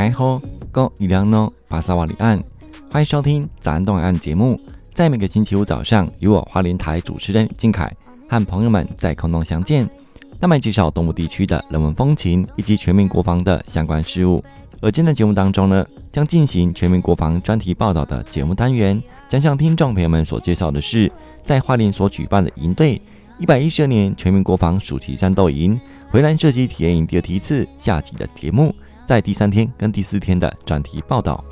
爱好高伊良诺巴萨瓦里岸，欢迎收听早安东海岸节目。在每个星期五早上，与我花莲台主持人靖凯和朋友们在空中相见，那么介绍东部地区的人文风情以及全民国防的相关事务。而今天的节目当中呢，将进行全民国防专题报道的节目单元，将向听众朋友们所介绍的是在花莲所举办的营队一百一十二年全民国防暑期战斗营。回蓝射击体验营第二梯次下集的节目，在第三天跟第四天的专题报道。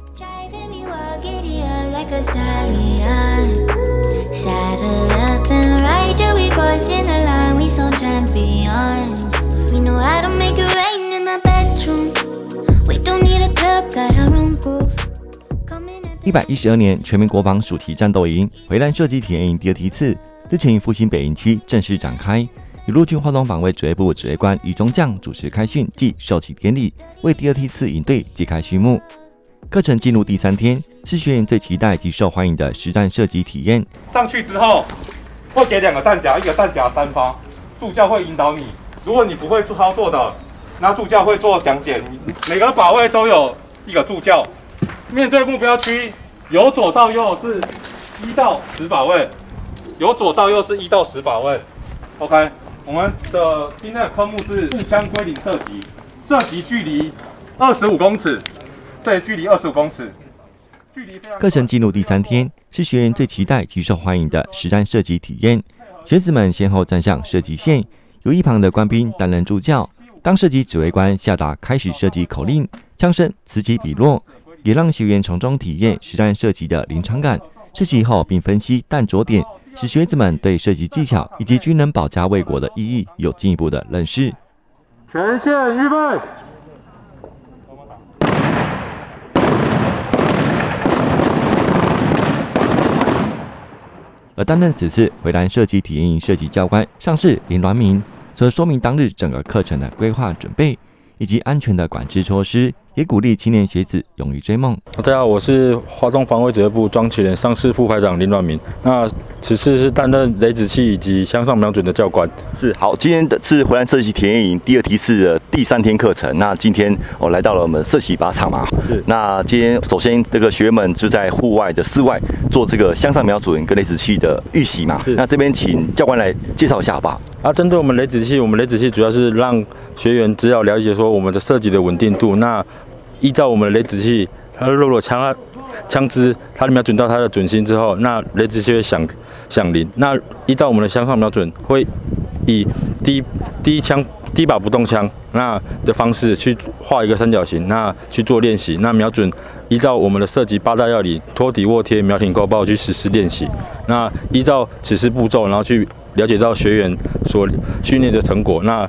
一百一十二年全民国防暑期战斗营回蓝射击体验营第二梯次日前于复兴北营区正式展开。由陆军花东防卫指挥部指挥官于中将主持开训暨授旗典礼，为第二梯次营队揭开序幕。课程进入第三天，是学员最期待及受欢迎的实战射击体验。上去之后，会给两个弹夹，一个弹夹三发，助教会引导你。如果你不会操作的，那助教会做讲解。每个靶位都有一个助教，面对目标区，由左到右是一到十靶位，由左到右是一到十靶位。OK。我们的今天的科目是步枪归零射击，射击距离二十五公尺，这距离二十五公尺。距离课程进入第三天，是学员最期待及受欢迎的实战射击体验。学子们先后站上射击线，由一旁的官兵担任助教。当射击指挥官下达开始射击口令，枪声此起彼落，也让学员从中体验实战射击的临场感。射击后并分析弹着点。使学子们对射击技巧以及军人保家卫国的意义有进一步的认识。全线预备。而担任此次回南射击体验营射击教官上士林銮明，则说明当日整个课程的规划准备以及安全的管制措施。也鼓励青年学子勇于追梦。大家好，我是华东防卫指挥部庄奇连上士副排长林銮明。那此次是担任雷子器以及向上瞄准的教官。是好，今天的是洄澜射击体验营第二梯次的第三天课程。那今天我来到了我们射击靶场嘛。是。那今天首先这个学员们就在户外的室外做这个向上瞄准跟雷子器的预习嘛。是。那这边请教官来介绍一下好不好？啊，针对我们雷子器，我们雷子器主要是让学员只要了解说我们的射击的稳定度。那依照我们的雷子器，它的落了枪啊，枪支它瞄准到它的准心之后，那雷子器会响响铃。那依照我们的向上瞄准，会以第第一枪第一把不动枪那的方式去画一个三角形，那去做练习。那瞄准依照我们的射击八大要领：托底、卧贴、瞄挺、扣抱去实施练习。那依照此次步骤，然后去了解到学员所训练的成果，那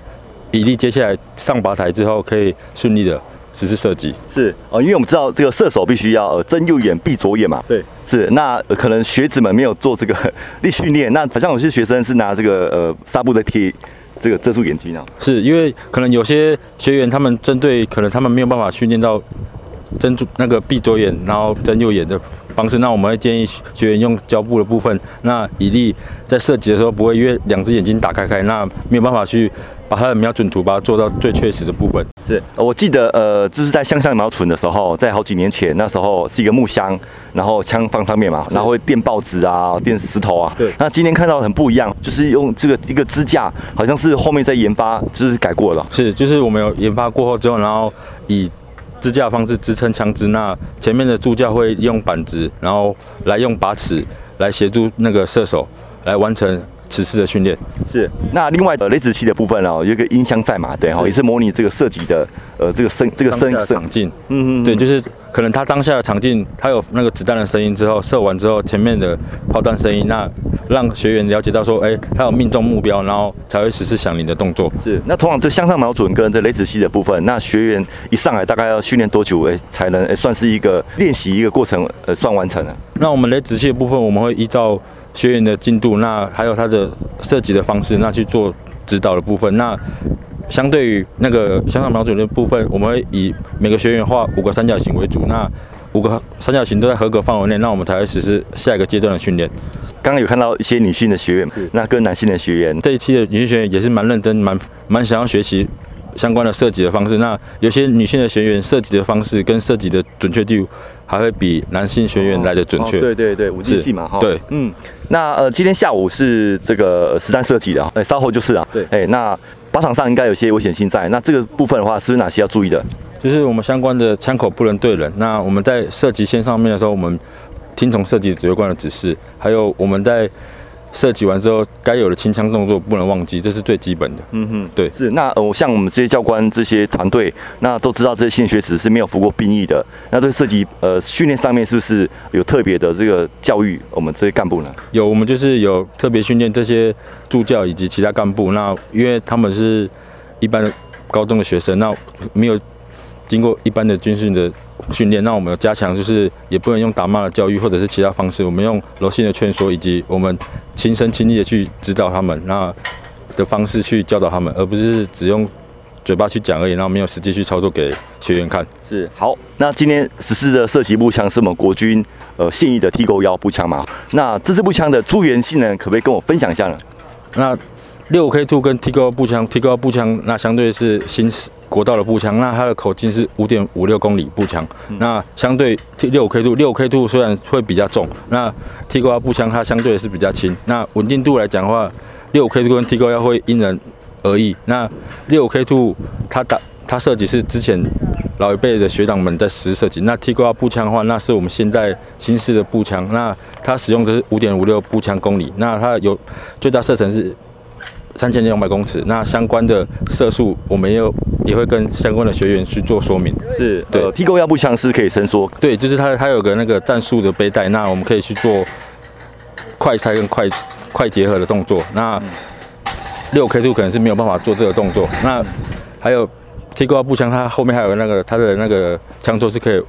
以利接下来上靶台之后可以顺利的。只是射击是哦，因为我们知道这个射手必须要睁右眼闭左眼嘛。对，是那可能学子们没有做这个 力训练，那好像有些学生是拿这个呃纱布在贴这个遮住眼睛啊。是因为可能有些学员他们针对可能他们没有办法训练到睁住那个闭左眼，然后睁右眼的方式，那我们会建议学员用胶布的部分，那以利在射击的时候不会因为两只眼睛打开开，那没有办法去。把它的瞄准图把它做到最确实的部分。是，我记得呃，就是在向上瞄准的时候，在好几年前，那时候是一个木箱，然后枪放上面嘛，然后会垫报纸啊，垫石头啊。对。那今天看到很不一样，就是用这个一个支架，好像是后面在研发，就是改过了。是，就是我们有研发过后之后，然后以支架的方式支撑枪支，那前面的助教会用板子，然后来用把尺来协助那个射手来完成。此次的训练是，那另外的雷子器的部分哦，有一个音箱在嘛，对哈，也是模拟这个射击的呃这个声这个声场景，嗯嗯，对，就是可能他当下的场景，他有那个子弹的声音之后，射完之后前面的炮弹声音，那让学员了解到说，哎，他有命中目标，然后才会实施响铃的动作。是，那通常这向上瞄准跟这雷子器的部分，那学员一上来大概要训练多久哎才能诶算是一个练习一个过程呃算完成了？那我们雷子器的部分，我们会依照。学员的进度，那还有他的设计的方式，那去做指导的部分。那相对于那个向上瞄准的部分，我们会以每个学员画五个三角形为主。那五个三角形都在合格范围内，那我们才会实施下一个阶段的训练。刚刚有看到一些女性的学员，那跟男性的学员，这一期的女性学员也是蛮认真，蛮蛮想要学习。相关的设计的方式。那有些女性的学员设计的方式跟设计的准确度还会比男性学员来的准确。哦哦。对对对，五 G 系嘛哈。对，嗯，那呃，今天下午是这个实战射击的，哎，稍后就是啊。对，哎，那靶场上应该有些危险性在，那这个部分的话，是不是哪些要注意的？就是我们相关的枪口不能对人。那我们在射击线上面的时候，我们听从射击指挥官的指示，还有我们在。射击完之后，该有的清枪动作不能忘记，这是最基本的。嗯哼，对，是。那呃，像我们这些教官、这些团队，那都知道这些新学子是没有服过兵役的。那这个射击呃训练上面是不是有特别的这个教育我们这些干部呢？有，我们就是有特别训练这些助教以及其他干部。那因为他们是一般的高中的学生，那没有经过一般的军训的。训练，那我们要加强，就是也不能用打骂的教育，或者是其他方式，我们用柔性的劝说，以及我们亲身亲历的去指导他们，那的方式去教导他们，而不是只用嘴巴去讲而已，然后没有实际去操作给学员看。是好，那今天实施的射击步枪是我们国军呃现役的 T91 步枪嘛？那这支步枪的诸元性能可不可以跟我分享一下呢？那六 K two 跟 T91 步枪，T91 步枪那相对是新国道的步枪，那它的口径是五点五六公里步枪，那相对 T 六五 K Two 六五 K Two 虽然会比较重，那 T91 步枪它相对是比较轻。那稳定度来讲的话，六 K Two 跟 T91 会因人而异。那六 K Two 它打它设计是之前老一辈的学长们在实施射击，那 T91 步枪的话，那是我们现在新式的步枪，那它使用的是五点五六步枪公里，那它有最大射程是。三千两百公尺，那相关的射速，我们也有也会跟相关的学员去做说明。是对，T91 步枪是可以伸缩，对，就是它它有个那个战术的背带，那我们可以去做快拆跟快快结合的动作。那六 K two 可能是没有办法做这个动作。那还有 T91 步枪，它后面还有那个它的那个枪托是可以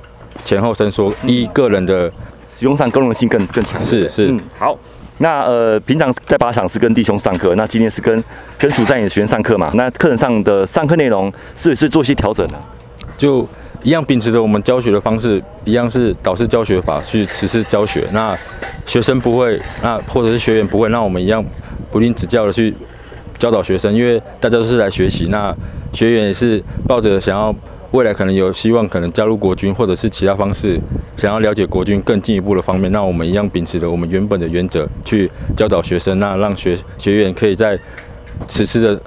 前后伸缩，依个人的使用上功能性更更强。是是，嗯，好。那呃，平常在靶场是跟弟兄上课，那今天是跟跟属战的学员上课嘛？那课程上的上课内容是不是做些调整呢？就一样秉持着我们教学的方式，一样是导师教学法去实施教学。那学生不会，那或者是学员不会，那我们一样不吝指教的去教导学生，因为大家都是来学习。那学员也是抱着想要。未来可能有希望，可能加入国军，或者是其他方式，想要了解国军更进一步的方面，那我们一样秉持着我们原本的原则去教导学生，那让学学员可以在此次的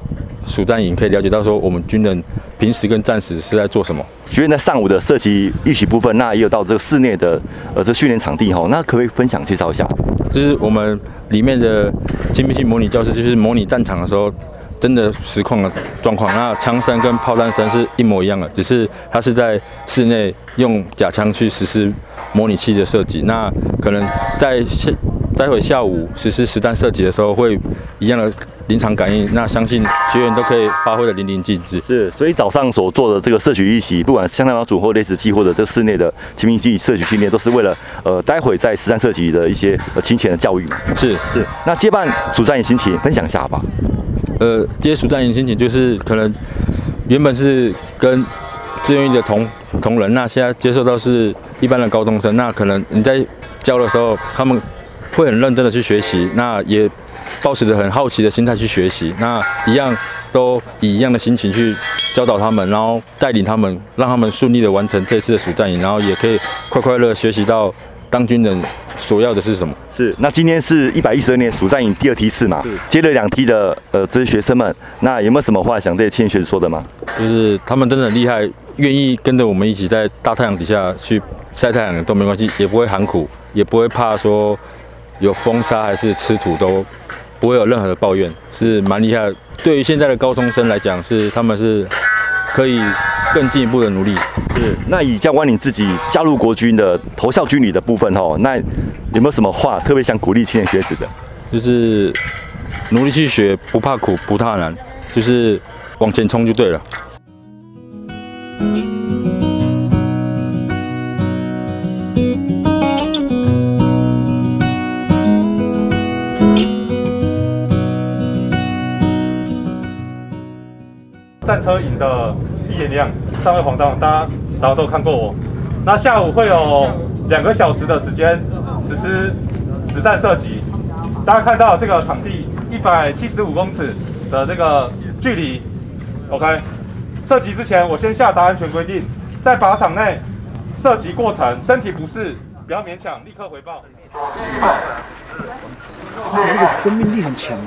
暑战营可以了解到说，我们军人平时跟战时是在做什么。学员在上午的射击预习部分，那也有到这个室内的呃这训练场地哈，那可不可以分享介绍一下？就是我们里面的亲密性模拟教室，就是模拟战场的时候。真的实况的状况，那枪声跟炮弹声是一模一样的，只是它是在室内用假枪去实施模拟器的设计。那可能在下待会下午实施实弹射击的时候，会一样的临场感应。那相信学员都可以发挥的淋漓尽致。是，所以早上所做的这个射击预习，不管是枪弹瞄准或类似器，或者这室内的精密机射击训练，都是为了呃待会在实弹射击的一些呃清浅的教育。是是。那接办主战也心情分享一下好不好？呃，接属战营心情就是可能原本是跟志愿役的同同仁，那现在接受到是一般的高中生，那可能你在教的时候，他们会很认真的去学习，那也抱持着很好奇的心态去学习，那一样都以一样的心情去教导他们，然后带领他们，让他们顺利的完成这次的暑战营，然后也可以快快乐学习到当军人。所要的是什么？是那今天是一百一十二年暑战营第二梯次嘛？接了两梯的呃这些学生们，那有没有什么话想对青年学子说的吗？就是他们真的很厉害，愿意跟着我们一起在大太阳底下去晒太阳都没关系，也不会喊苦，也不会怕说有风沙还是吃土都不会有任何的抱怨，是蛮厉害的。对于现在的高中生来讲，是他们是可以。更进一步的努力是。那以教官你自己加入国军的投效军旅的部分哈，那有没有什么话特别想鼓励青年学子的？就是努力去学，不怕苦，不怕难，就是往前冲就对了。战车营的。颜亮，上位黄道，大家早上都看过我。那下午会有两个小时的时间实施实弹射击。大家看到这个场地一百七十五公尺的这个距离，OK。射击之前，我先下达安全规定，在靶场内射击过程，身体不适不要勉强，立刻回报。那个生命力很强。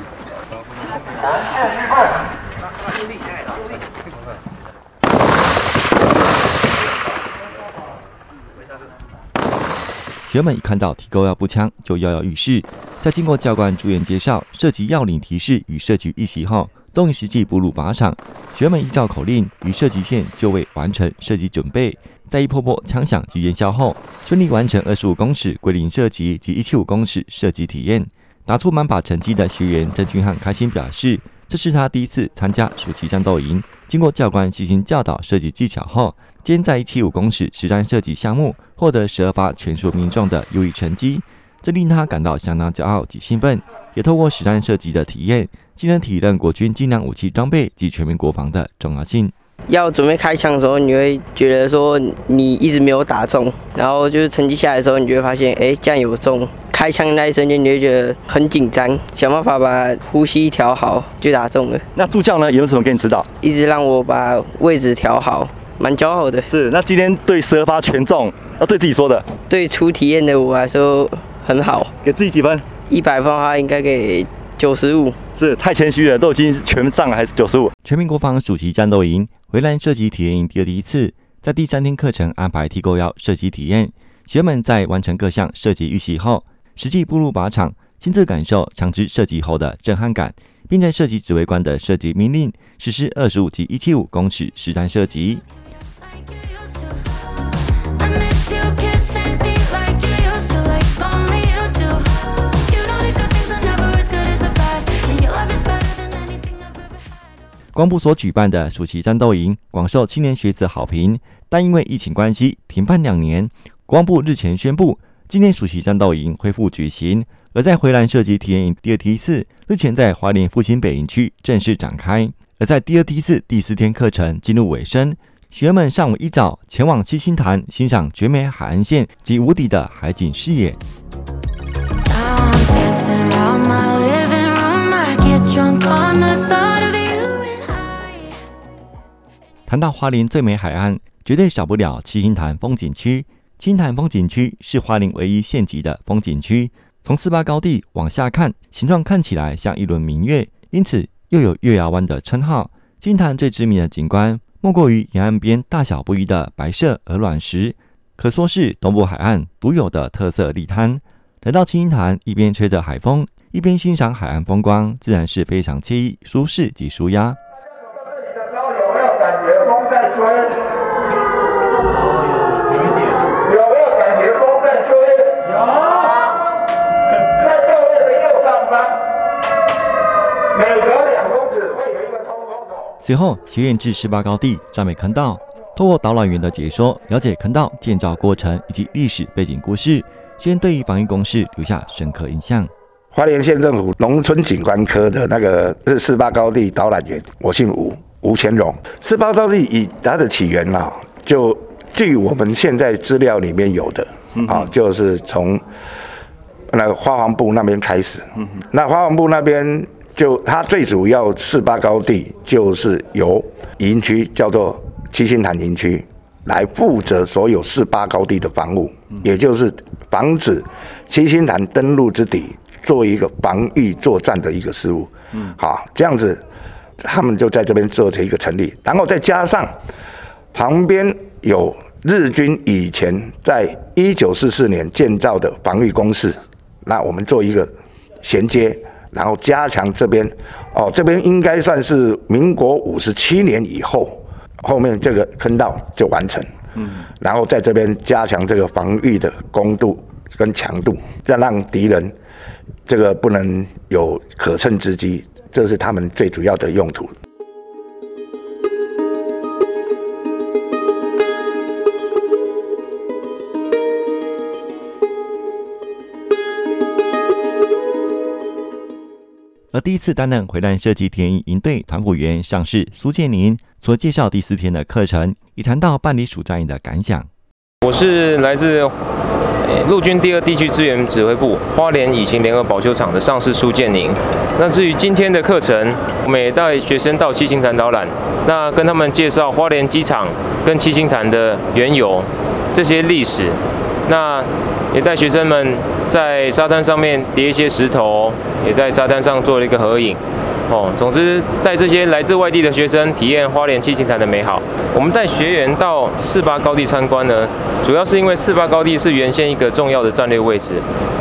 学员们一看到提钩腰步枪，就跃跃欲试。在经过教官逐言介绍、射击要领提示与射击预习后，终于实际步入靶场。学员们依照口令与射击线就位，完成射击准备。在一波波枪响及烟硝后，顺利完成二十五公尺归零射击及一七五公尺射击体验，打出满靶成绩的学员郑俊汉开心表示，这是他第一次参加暑期战斗营。经过教官细心教导射击技巧后，今在一七五公尺实战射击项目获得十二发全数命中的优异成绩，这令他感到相当骄傲及兴奋。也透过实战射击的体验，进而体认国军精良武器装备及全民国防的重要性。要准备开枪的时候，你会觉得说你一直没有打中，然后就是成绩下来的时候，你就会发现，哎，这样有中。开枪那一瞬间，你会觉得很紧张，想办法把呼吸调好，就打中了。那助教呢，有什么给你指导？一直让我把位置调好。蛮骄傲的，是。那今天对十二发全中，要对自己说的。对初体验的我来说很好，给自己几分？一百分的话应该给九十五。是太谦虚了，都已经全上了还是九十五？全民国防暑期战斗营洄澜射击体验营第二第一次，在第三天课程安排提钩腰射击体验，学员们在完成各项射击预习后，实际步入靶场，亲自感受枪支射击后的震撼感，并在射击指挥官的射击命令实施二十五及一七五公尺实战射击。光部所举办的暑期战斗营广受青年学子好评，但因为疫情关系停办两年。光部日前宣布，今年暑期战斗营恢复举行。而在洄澜射击体验营第二梯次日前在华林复兴北营区正式展开。而在第二梯次第四天课程进入尾声，学员们上午一早前往七星潭欣赏绝美海岸线及无敌的海景视野。谈到花莲最美海岸，绝对少不了七星潭风景区。七星潭风景区是花莲唯一县级的风景区，从四八高地往下看，形状看起来像一轮明月，因此又有月牙湾的称号。七星潭最知名的景观，莫过于沿岸边大小不一的白色鹅卵石，可说是东部海岸独有的特色利滩。来到七星潭，一边吹着海风，一边欣赏海岸风光，自然是非常惬意、舒适及舒压。每隔两公尺会有一个通风口。随后，学院至十八高地赞美坑道，透过导览员的解说，了解坑道建造过程以及历史背景故事，学员对于防御工事留下深刻印象。花莲县政府农村景观科的那个是四八高地导览员，我姓吴。吴乾荣，四八高地以它的起源啊，就据我们现在资料里面有的啊，就是从那个花防部那边开始。那花防部那边就它最主要四八高地就是由营区叫做七星潭营区来负责所有四八高地的防务，也就是防止七星潭登陆之敌做一个防御作战的一个事务。嗯，好，这样子。他们就在这边做成一个成立，然后再加上旁边有日军以前在一九四四年建造的防御工事，那我们做一个衔接，然后加强这边。哦，这边应该算是民国五十七年以后，后面这个坑道就完成。嗯，然后在这边加强这个防御的攻度跟强度，再让敌人这个不能有可乘之机。这是他们最主要的用途。而第一次担任洄澜射击体验营队团辅员上士苏建宁，所介绍第四天的课程，也谈到办理暑战营的感想。我是来自陆军第二地区支援指挥部花莲以行联合保修厂的上士苏建宁。那至于今天的课程，我们也带学生到七星潭导览，那跟他们介绍花莲机场跟七星潭的缘由，这些历史。那也带学生们在沙滩上面叠一些石头，也在沙滩上做了一个合影。哦，总之带这些来自外地的学生体验花莲七星潭的美好。我们带学员到四八高地参观呢，主要是因为四八高地是原先一个重要的战略位置，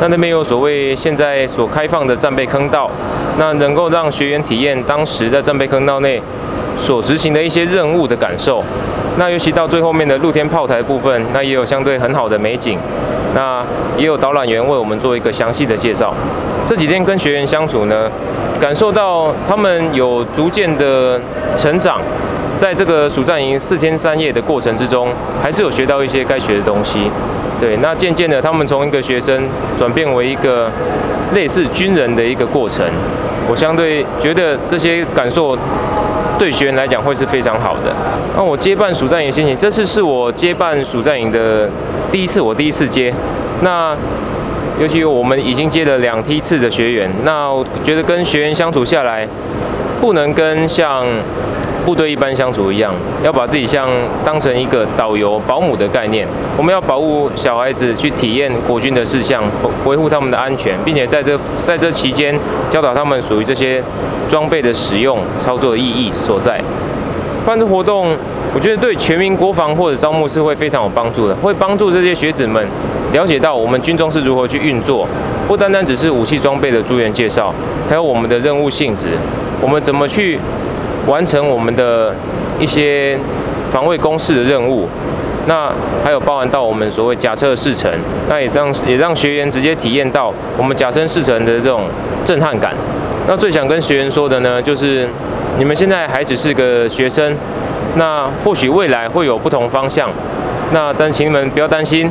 那那边有所谓现在所开放的战备坑道，那能够让学员体验当时在战备坑道内所执行的一些任务的感受。那尤其到最后面的露天炮台部分，那也有相对很好的美景，那也有导览员为我们做一个详细的介绍。这几天跟学员相处呢，感受到他们有逐渐的成长，在这个暑战营四天三夜的过程之中，还是有学到一些该学的东西。对，那渐渐的，他们从一个学生转变为一个类似军人的一个过程，我相对觉得这些感受。对学员来讲会是非常好的。那我接办暑战营心情，这次是我接办暑战营的第一次，我第一次接。那尤其我们已经接了两梯次的学员，那我觉得跟学员相处下来，不能跟像。部队一般相处一样，要把自己像当成一个导游、保姆的概念。我们要保护小孩子去体验国军的事项，维护他们的安全，并且在这在这期间教导他们属于这些装备的使用、操作的意义所在。办这活动，我觉得对全民国防或者招募是会非常有帮助的，会帮助这些学子们了解到我们军中是如何去运作，不单单只是武器装备的资源介绍，还有我们的任务性质，我们怎么去。完成我们的一些防卫工事的任务，那还有包含到我们所谓假车试乘，那也让也让学员直接体验到我们甲车试乘的这种震撼感。那最想跟学员说的呢，就是你们现在还只是个学生，那或许未来会有不同方向，那但请你们不要担心。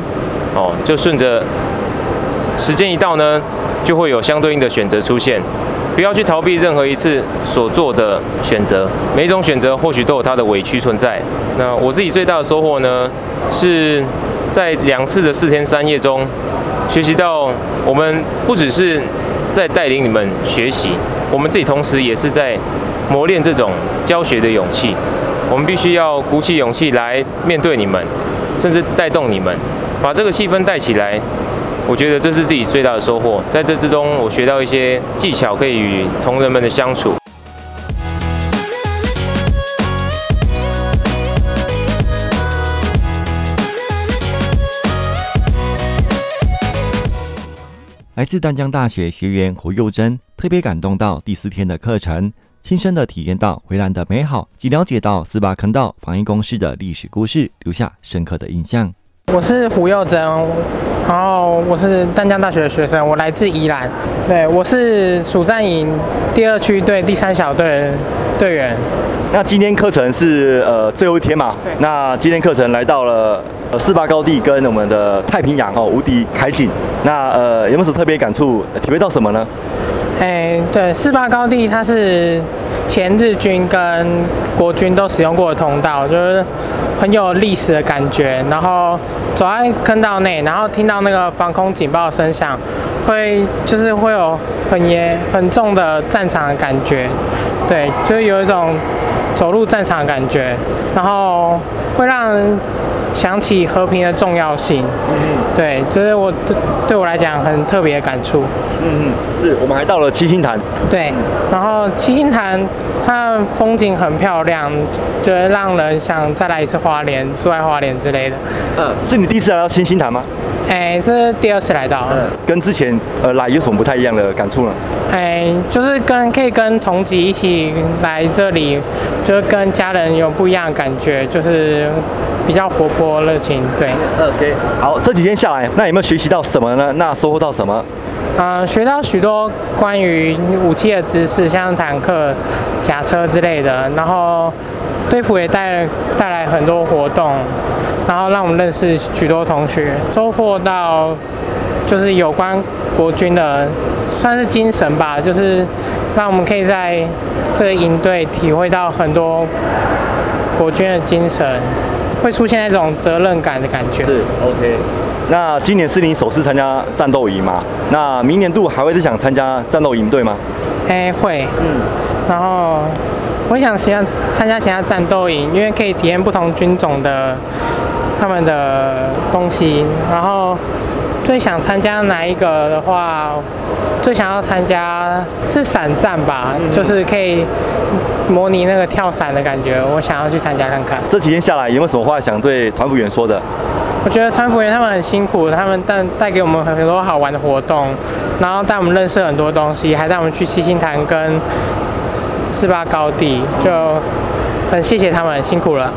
哦，就顺着时间一到呢，就会有相对应的选择出现。不要去逃避任何一次所做的选择，每一种选择或许都有它的委屈存在。那我自己最大的收获呢，是在两次的四天三夜中，学习到我们不只是在带领你们学习，我们自己同时也是在磨练这种教学的勇气。我们必须要鼓起勇气来面对你们，甚至带动你们，把这个气氛带起来。我觉得这是自己最大的收获，在这之中，我学到一些技巧，可以与同仁们的相处。来自丹江大学学员胡佑珍特别感动到第四天的课程，亲身的体验到洄澜的美好，及了解到四八坑道防疫工事的历史故事，留下深刻的印象。我是胡佑珍，然后我是淡江大学的学生，我来自宜兰。对，我是暑战营第二区队第三小队队员。那今天课程是呃最后一天嘛？对。那今天课程来到了呃四八高地跟我们的太平洋哦无敌海景。那呃有没有什么特别感触？体会到什么呢？哎，对，四八高地它是前日军跟国军都使用过的通道，就是很有历史的感觉。然后走在坑道内，然后听到那个防空警报声响，会就是会有很严很重的战场的感觉，对，就是有一种走入战场的感觉，然后会让。想起和平的重要性，嗯嗯，对，这是我对对我来讲很特别的感触。嗯嗯，是我们还到了七星潭。对，然后七星潭它风景很漂亮，就是让人想再来一次花莲，住在花莲之类的。嗯，是你第一次来到七星潭吗？哎，这是第二次来到。嗯，跟之前呃来有什么不太一样的感触呢？哎，就是跟可以跟同级一起来这里，就是跟家人有不一样的感觉，就是。比较活泼热情，对。OK，好，这几天下来，那有没有学习到什么呢？那收获到什么？啊、呃，学到许多关于武器的知识，像坦克、甲车之类的。然后队服也带带来很多活动，然后让我们认识许多同学，收获到就是有关国军的算是精神吧，就是让我们可以在这个营队体会到很多国军的精神。会出现那种责任感的感觉。是，OK。那今年是你首次参加战斗营吗？那明年度还会再想参加战斗营，对吗？哎，会，嗯。然后我想喜欢参加其他战斗营，因为可以体验不同军种的他们的东西。然后最想参加哪一个的话，最想要参加是伞战吧，嗯、就是可以模拟那个跳伞的感觉。我想要去参加看看。这几天下来，有没有什么话想对团辅员说的？我觉得团辅员他们很辛苦，他们带带给我们很多好玩的活动，然后带我们认识很多东西，还带我们去七星潭跟四八高地，就很谢谢他们，辛苦了。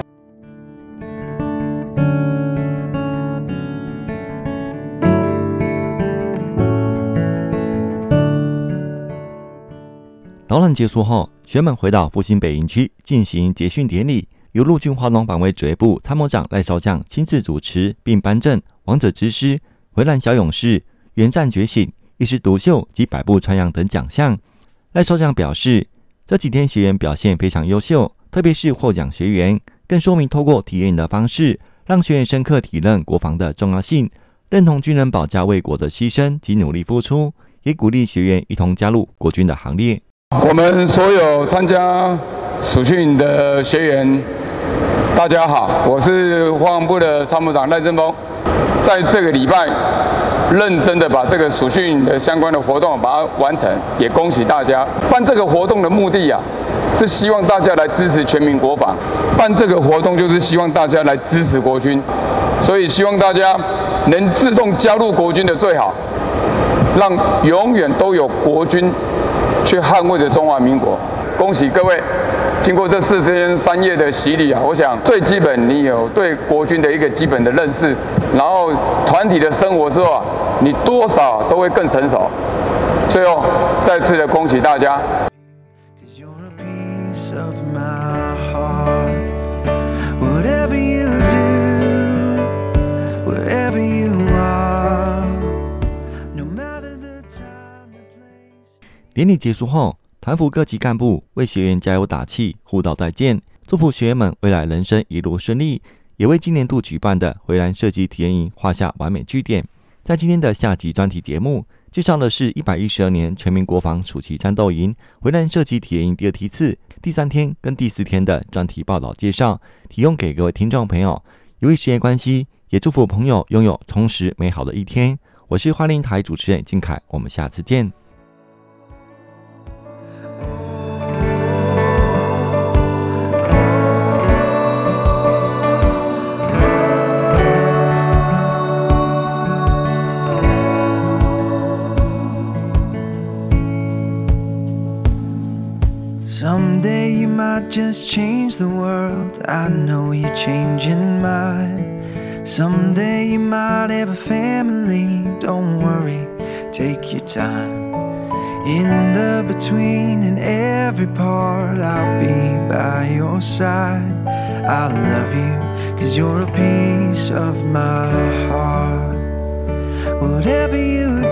导览结束后，学员们回到复兴北营区进行结训典礼，由陆军花东防卫指挥部参谋长赖少将亲自主持，并颁证“王者之师”、“洄澜小勇士”、“元战觉醒”、“一枝独秀”及“百步穿杨”等奖项。赖少将表示。这几天学员表现非常优秀，特别是获奖学员，更说明透过体验的方式，让学员深刻体认国防的重要性，认同军人保家卫国的牺牲及努力付出，也鼓励学员一同加入国军的行列。我们所有参加暑训的学员，大家好，我是国防部的参谋长赖正峰，在这个礼拜。认真的把这个暑训的相关的活动把它完成，也恭喜大家。办这个活动的目的啊，是希望大家来支持全民国防。办这个活动就是希望大家来支持国军，所以希望大家能自动加入国军的最好，让永远都有国军去捍卫着中华民国。恭喜各位！经过这四天三夜的洗礼啊，我想最基本你有对国军的一个基本的认识，然后团体的生活之后啊，你多少都会更成熟。最后再次的恭喜大家。典礼结束后。团辅各级干部为学员加油打气、互道再见，祝福学员们未来人生一路顺利，也为今年度举办的洄澜射击体验营画下完美句点。在今天的下集专题节目，介绍的是一百一十二年全民国防暑期战斗营回南射击体验营第二梯次第三天跟第四天的专题报道介绍，提供给各位听众朋友。由于时间关系，也祝福朋友拥有充实美好的一天。我是花莲台主持人金凯，我们下次见。Might just change the world. I know you're changing mine. Someday you might have a family. Don't worry, take your time. In the between and every part, I'll be by your side. I love you, cause you're a piece of my heart. Whatever you